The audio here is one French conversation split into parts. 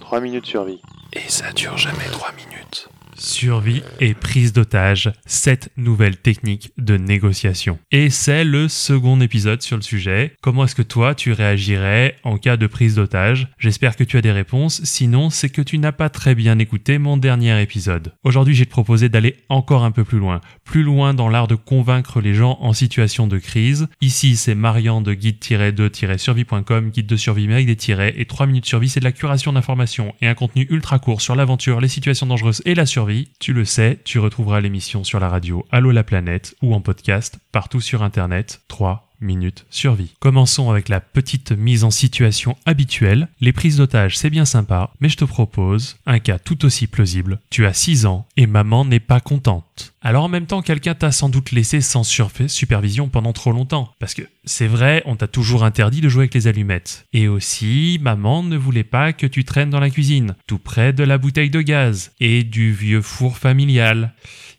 Trois minutes survie. Et ça dure jamais 3 minutes. Survie et prise d'otage, cette nouvelle technique de négociation. Et c'est le second épisode sur le sujet. Comment est-ce que toi tu réagirais en cas de prise d'otage? J'espère que tu as des réponses, sinon c'est que tu n'as pas très bien écouté mon dernier épisode. Aujourd'hui j'ai te proposé d'aller encore un peu plus loin, plus loin dans l'art de convaincre les gens en situation de crise. Ici c'est Marian de guide-2-survie.com, guide de survie mais avec des tirets, et 3 minutes survie c'est de la curation d'informations et un contenu ultra court sur l'aventure, les situations dangereuses et la survie tu le sais, tu retrouveras l'émission sur la radio Allo la planète ou en podcast partout sur internet. 3 minutes survie. Commençons avec la petite mise en situation habituelle. Les prises d'otages, c'est bien sympa, mais je te propose un cas tout aussi plausible. Tu as 6 ans et maman n'est pas contente. Alors en même temps, quelqu'un t'a sans doute laissé sans supervision pendant trop longtemps. Parce que c'est vrai, on t'a toujours interdit de jouer avec les allumettes. Et aussi, maman ne voulait pas que tu traînes dans la cuisine, tout près de la bouteille de gaz et du vieux four familial.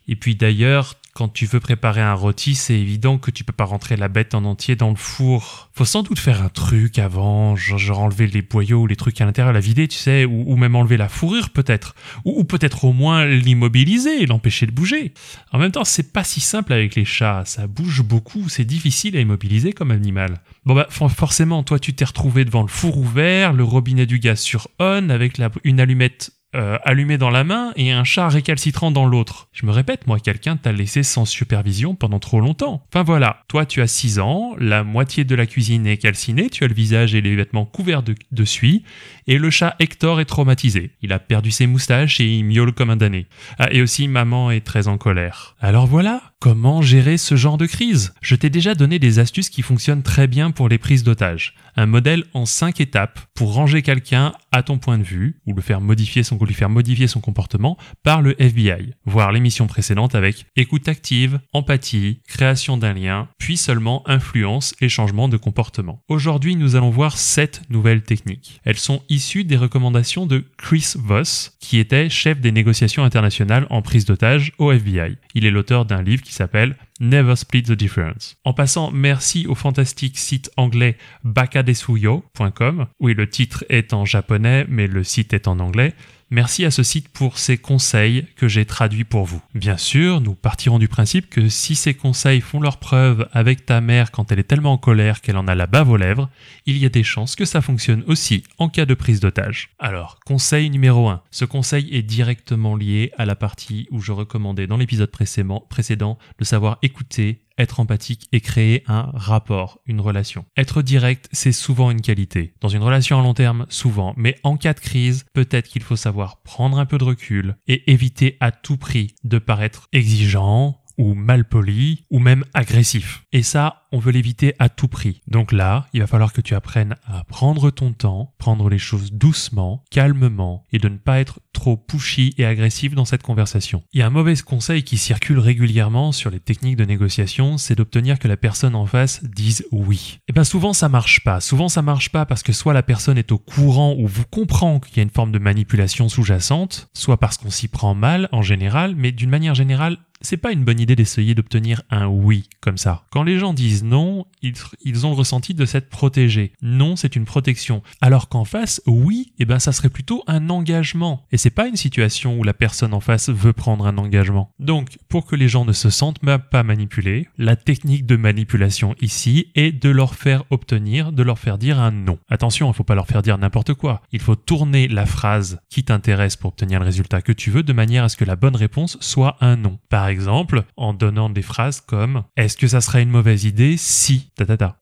Et puis d'ailleurs, quand tu veux préparer un rôti, c'est évident que tu peux pas rentrer la bête en entier dans le four. Faut sans doute faire un truc avant, genre, enlever les boyaux ou les trucs à l'intérieur, la vider, tu sais, ou, même enlever la fourrure peut-être, ou, peut-être au moins l'immobiliser l'empêcher de bouger. En même temps, c'est pas si simple avec les chats, ça bouge beaucoup, c'est difficile à immobiliser comme animal. Bon bah forcément, toi tu t'es retrouvé devant le four ouvert, le robinet du gaz sur on avec une allumette euh, allumé dans la main et un chat récalcitrant dans l'autre. Je me répète, moi, quelqu'un t'a laissé sans supervision pendant trop longtemps. Enfin voilà, toi tu as 6 ans, la moitié de la cuisine est calcinée, tu as le visage et les vêtements couverts de, suie, et le chat Hector est traumatisé. Il a perdu ses moustaches et il miaule comme un damné. Ah, et aussi maman est très en colère. Alors voilà, Comment gérer ce genre de crise? Je t'ai déjà donné des astuces qui fonctionnent très bien pour les prises d'otages. Un modèle en 5 étapes pour ranger quelqu'un à ton point de vue, ou le faire modifier son, lui faire modifier son comportement par le FBI. Voir l'émission précédente avec écoute active, empathie, création d'un lien, puis seulement influence et changement de comportement. Aujourd'hui, nous allons voir 7 nouvelles techniques. Elles sont issues des recommandations de Chris Voss, qui était chef des négociations internationales en prise d'otages au FBI. Il est l'auteur d'un livre qui s'appelle Never Split the Difference. En passant, merci au fantastique site anglais bakadesuyo.com. Oui, le titre est en japonais, mais le site est en anglais. Merci à ce site pour ces conseils que j'ai traduits pour vous. Bien sûr, nous partirons du principe que si ces conseils font leur preuve avec ta mère quand elle est tellement en colère qu'elle en a la bave aux lèvres, il y a des chances que ça fonctionne aussi en cas de prise d'otage. Alors, conseil numéro 1. Ce conseil est directement lié à la partie où je recommandais dans l'épisode précédent de savoir écouter être empathique et créer un rapport, une relation. Être direct, c'est souvent une qualité. Dans une relation à long terme, souvent. Mais en cas de crise, peut-être qu'il faut savoir prendre un peu de recul et éviter à tout prix de paraître exigeant, ou malpoli, ou même agressif. Et ça, on veut l'éviter à tout prix. Donc là, il va falloir que tu apprennes à prendre ton temps, prendre les choses doucement, calmement, et de ne pas être trop pushy et agressif dans cette conversation. Il y a un mauvais conseil qui circule régulièrement sur les techniques de négociation, c'est d'obtenir que la personne en face dise oui. Et eh bien souvent ça marche pas. Souvent ça marche pas parce que soit la personne est au courant ou vous comprend qu'il y a une forme de manipulation sous-jacente, soit parce qu'on s'y prend mal en général, mais d'une manière générale, c'est pas une bonne idée d'essayer d'obtenir un oui comme ça. Quand les gens disent non, ils, ont le ressenti de s'être protégés. Non, c'est une protection. Alors qu'en face, oui, eh ben ça serait plutôt un engagement. Et c'est pas une situation où la personne en face veut prendre un engagement. Donc, pour que les gens ne se sentent pas manipulés, la technique de manipulation ici est de leur faire obtenir, de leur faire dire un non. Attention, il faut pas leur faire dire n'importe quoi. Il faut tourner la phrase qui t'intéresse pour obtenir le résultat que tu veux de manière à ce que la bonne réponse soit un non. Par exemple, en donnant des phrases comme est-ce que ça serait une mauvaise idée si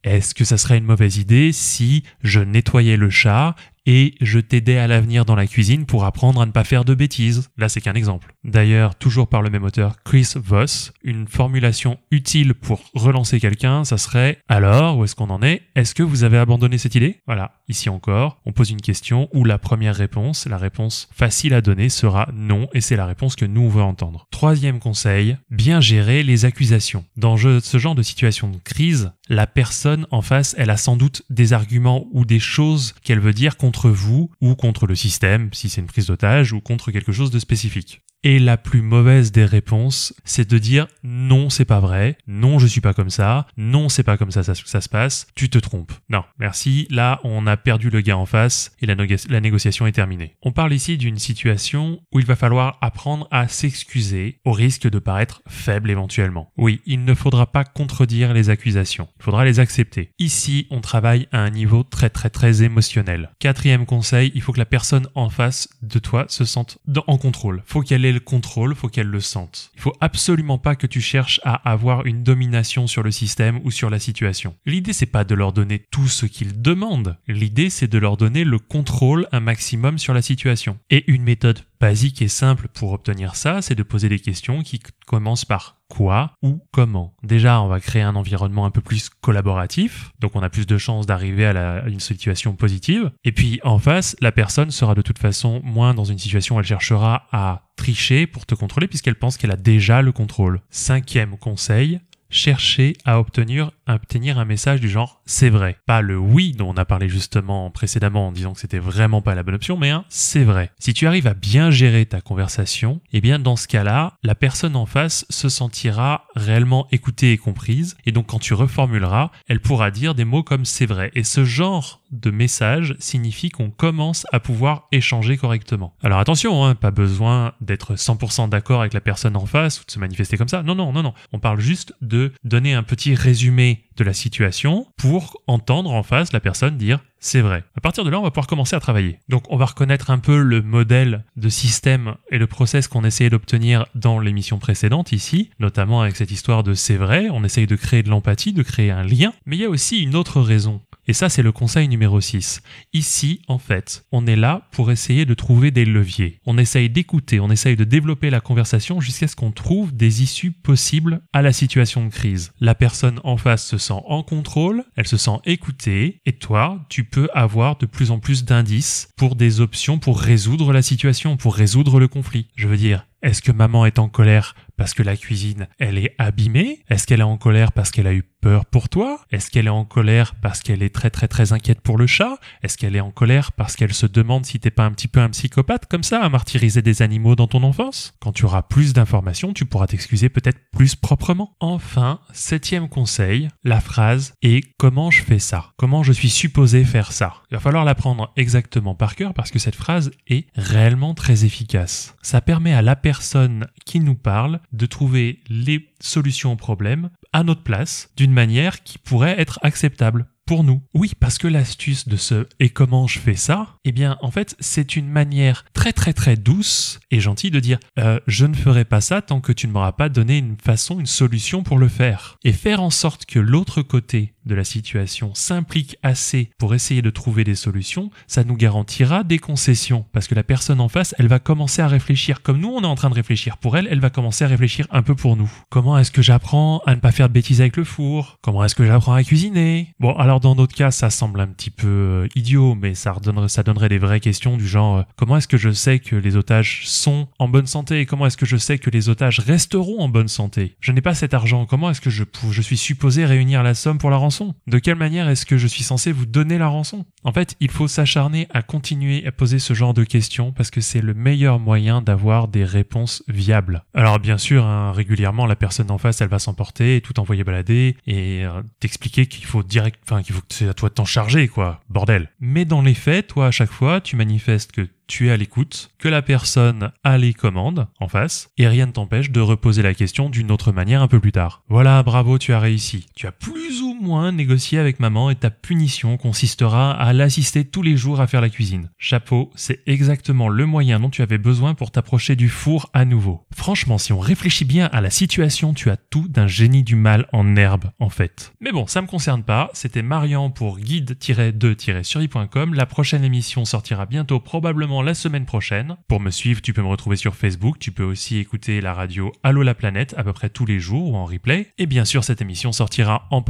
est-ce que ça serait une mauvaise idée si je nettoyais le chat et je t'aidais à l'avenir dans la cuisine pour apprendre à ne pas faire de bêtises. Là, c'est qu'un exemple. D'ailleurs, toujours par le même auteur, Chris Voss, une formulation utile pour relancer quelqu'un, ça serait alors, où est-ce qu'on en est? Est-ce que vous avez abandonné cette idée? Voilà, ici encore, on pose une question où la première réponse, la réponse facile à donner sera non et c'est la réponse que nous on veut entendre. Troisième conseil, bien gérer les accusations. Dans ce genre de situation de crise, la personne en face, elle a sans doute des arguments ou des choses qu'elle veut dire contre vous ou contre le système, si c'est une prise d'otage, ou contre quelque chose de spécifique. Et la plus mauvaise des réponses, c'est de dire non, c'est pas vrai, non, je suis pas comme ça, non, c'est pas comme ça, ça ça se passe, tu te trompes. Non, merci, là, on a perdu le gars en face et la, négociation est terminée. On parle ici d'une situation où il va falloir apprendre à s'excuser au risque de paraître faible éventuellement. Oui, il ne faudra pas contredire les accusations, il faudra les accepter. Ici, on travaille à un niveau très très très émotionnel. Quatrième conseil, il faut que la personne en face de toi se sente en contrôle. Faut qu'elle ait le contrôle, faut qu'elle le sente. Il faut absolument pas que tu cherches à avoir une domination sur le système ou sur la situation. L'idée c'est pas de leur donner tout ce qu'ils demandent. L'idée c'est de leur donner le contrôle un maximum sur la situation. Et une méthode basique et simple pour obtenir ça, c'est de poser des questions qui commencent par quoi ou comment. Déjà, on va créer un environnement un peu plus collaboratif, donc on a plus de chances d'arriver à, une situation positive. Et puis en face, la personne sera de toute façon moins dans une situation où elle cherchera à tricher pour te contrôler puisqu'elle pense qu'elle a déjà le contrôle. Cinquième conseil, chercher à obtenir, obtenir un message du genre c'est vrai. Pas le oui dont on a parlé justement précédemment en disant que c'était vraiment pas la bonne option, mais un c'est vrai. Si tu arrives à bien gérer ta conversation, eh bien dans ce cas-là, la personne en face se sentira réellement écoutée et comprise, et donc quand tu reformuleras, elle pourra dire des mots comme c'est vrai. Et ce genre de message signifie qu'on commence à pouvoir échanger correctement. Alors attention, hein, pas besoin d'être 100% d'accord avec la personne en face ou de se manifester comme ça. Non, non, non, non. On parle juste de donner un petit résumé de la situation pour entendre en face la personne dire c'est vrai. À partir de là, on va pouvoir commencer à travailler. Donc, on va reconnaître un peu le modèle de système et le process qu'on essayait d'obtenir dans l'émission précédente ici, notamment avec cette histoire de c'est vrai. On essaye de créer de l'empathie, de créer un lien. Mais il y a aussi une autre raison et ça, c'est le conseil numéro 6. Ici, en fait, on est là pour essayer de trouver des leviers. On essaye d'écouter, on essaye de développer la conversation jusqu'à ce qu'on trouve des issues possibles à la situation de crise. La personne en face se sent en contrôle, elle se sent écoutée, et toi, tu peux avoir de plus en plus d'indices pour des options pour résoudre la situation, pour résoudre le conflit. Je veux dire, est-ce que maman est en colère parce que la cuisine, elle est abîmée? Est-ce qu'elle est en colère parce qu'elle a eu peur pour toi? Est-ce qu'elle est en colère parce qu'elle est très très très inquiète pour le chat? Est-ce qu'elle est en colère parce qu'elle se demande si t'es pas un petit peu un psychopathe comme ça à martyriser des animaux dans ton enfance? Quand tu auras plus d'informations, tu pourras t'excuser peut-être plus proprement. Enfin, septième conseil, la phrase est comment je fais ça? Comment je suis supposé faire ça Il va falloir l'apprendre exactement par cœur parce que cette phrase est réellement très efficace. Ça permet à la personne qui nous parle de trouver les solutions aux problèmes à notre place d'une manière qui pourrait être acceptable pour nous. Oui, parce que l'astuce de ce et comment je fais ça, eh bien en fait c'est une manière très très très douce et gentille de dire euh, je ne ferai pas ça tant que tu ne m'auras pas donné une façon, une solution pour le faire. Et faire en sorte que l'autre côté de la situation s'implique assez pour essayer de trouver des solutions, ça nous garantira des concessions. Parce que la personne en face, elle va commencer à réfléchir. Comme nous, on est en train de réfléchir pour elle, elle va commencer à réfléchir un peu pour nous. Comment est-ce que j'apprends à ne pas faire de bêtises avec le four? Comment est-ce que j'apprends à cuisiner? Bon, alors dans d'autres cas, ça semble un petit peu euh, idiot, mais ça, redonnerait, ça donnerait des vraies questions du genre euh, comment est-ce que je sais que les otages sont en bonne santé? Comment est-ce que je sais que les otages resteront en bonne santé? Je n'ai pas cet argent, comment est-ce que je, je suis supposé réunir la somme pour la rançon? De quelle manière est-ce que je suis censé vous donner la rançon? En fait, il faut s'acharner à continuer à poser ce genre de questions parce que c'est le meilleur moyen d'avoir des réponses viables. Alors bien sûr, hein, régulièrement, la personne en face, elle va s'emporter et tout envoyer balader et euh, t'expliquer qu'il faut direct, enfin qu'il faut que c'est à toi de t'en charger, quoi, bordel. Mais dans les faits, toi, à chaque fois, tu manifestes que tu es à l'écoute, que la personne a les commandes en face, et rien ne t'empêche de reposer la question d'une autre manière un peu plus tard. Voilà, bravo, tu as réussi. Tu as plus ou moins négocié avec maman et ta punition consistera à l'assister tous les jours à faire la cuisine. Chapeau, c'est exactement le moyen dont tu avais besoin pour t'approcher du four à nouveau. Franchement, si on réfléchit bien à la situation, tu as tout d'un génie du mal en herbe, en fait. Mais bon, ça me concerne pas, c'était Marian pour guide-2-survie.com. La prochaine émission sortira bientôt, probablement la semaine prochaine. Pour me suivre, tu peux me retrouver sur Facebook. Tu peux aussi écouter la radio Allo la planète à peu près tous les jours ou en replay. Et bien sûr, cette émission sortira en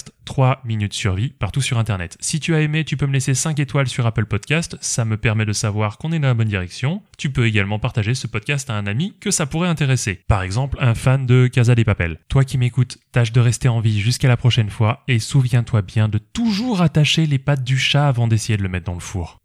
podcast 3 minutes survie partout sur internet. Si tu as aimé, tu peux me laisser 5 étoiles sur Apple Podcast. Ça me permet de savoir qu'on est dans la bonne direction. Tu peux également partager ce podcast à un ami que ça pourrait intéresser. Par exemple, un fan de Casa des Papel. Toi qui m'écoutes, tâche de rester en vie jusqu'à la prochaine fois et souviens-toi bien de toujours attacher les pattes du chat avant d'essayer de le mettre dans le four.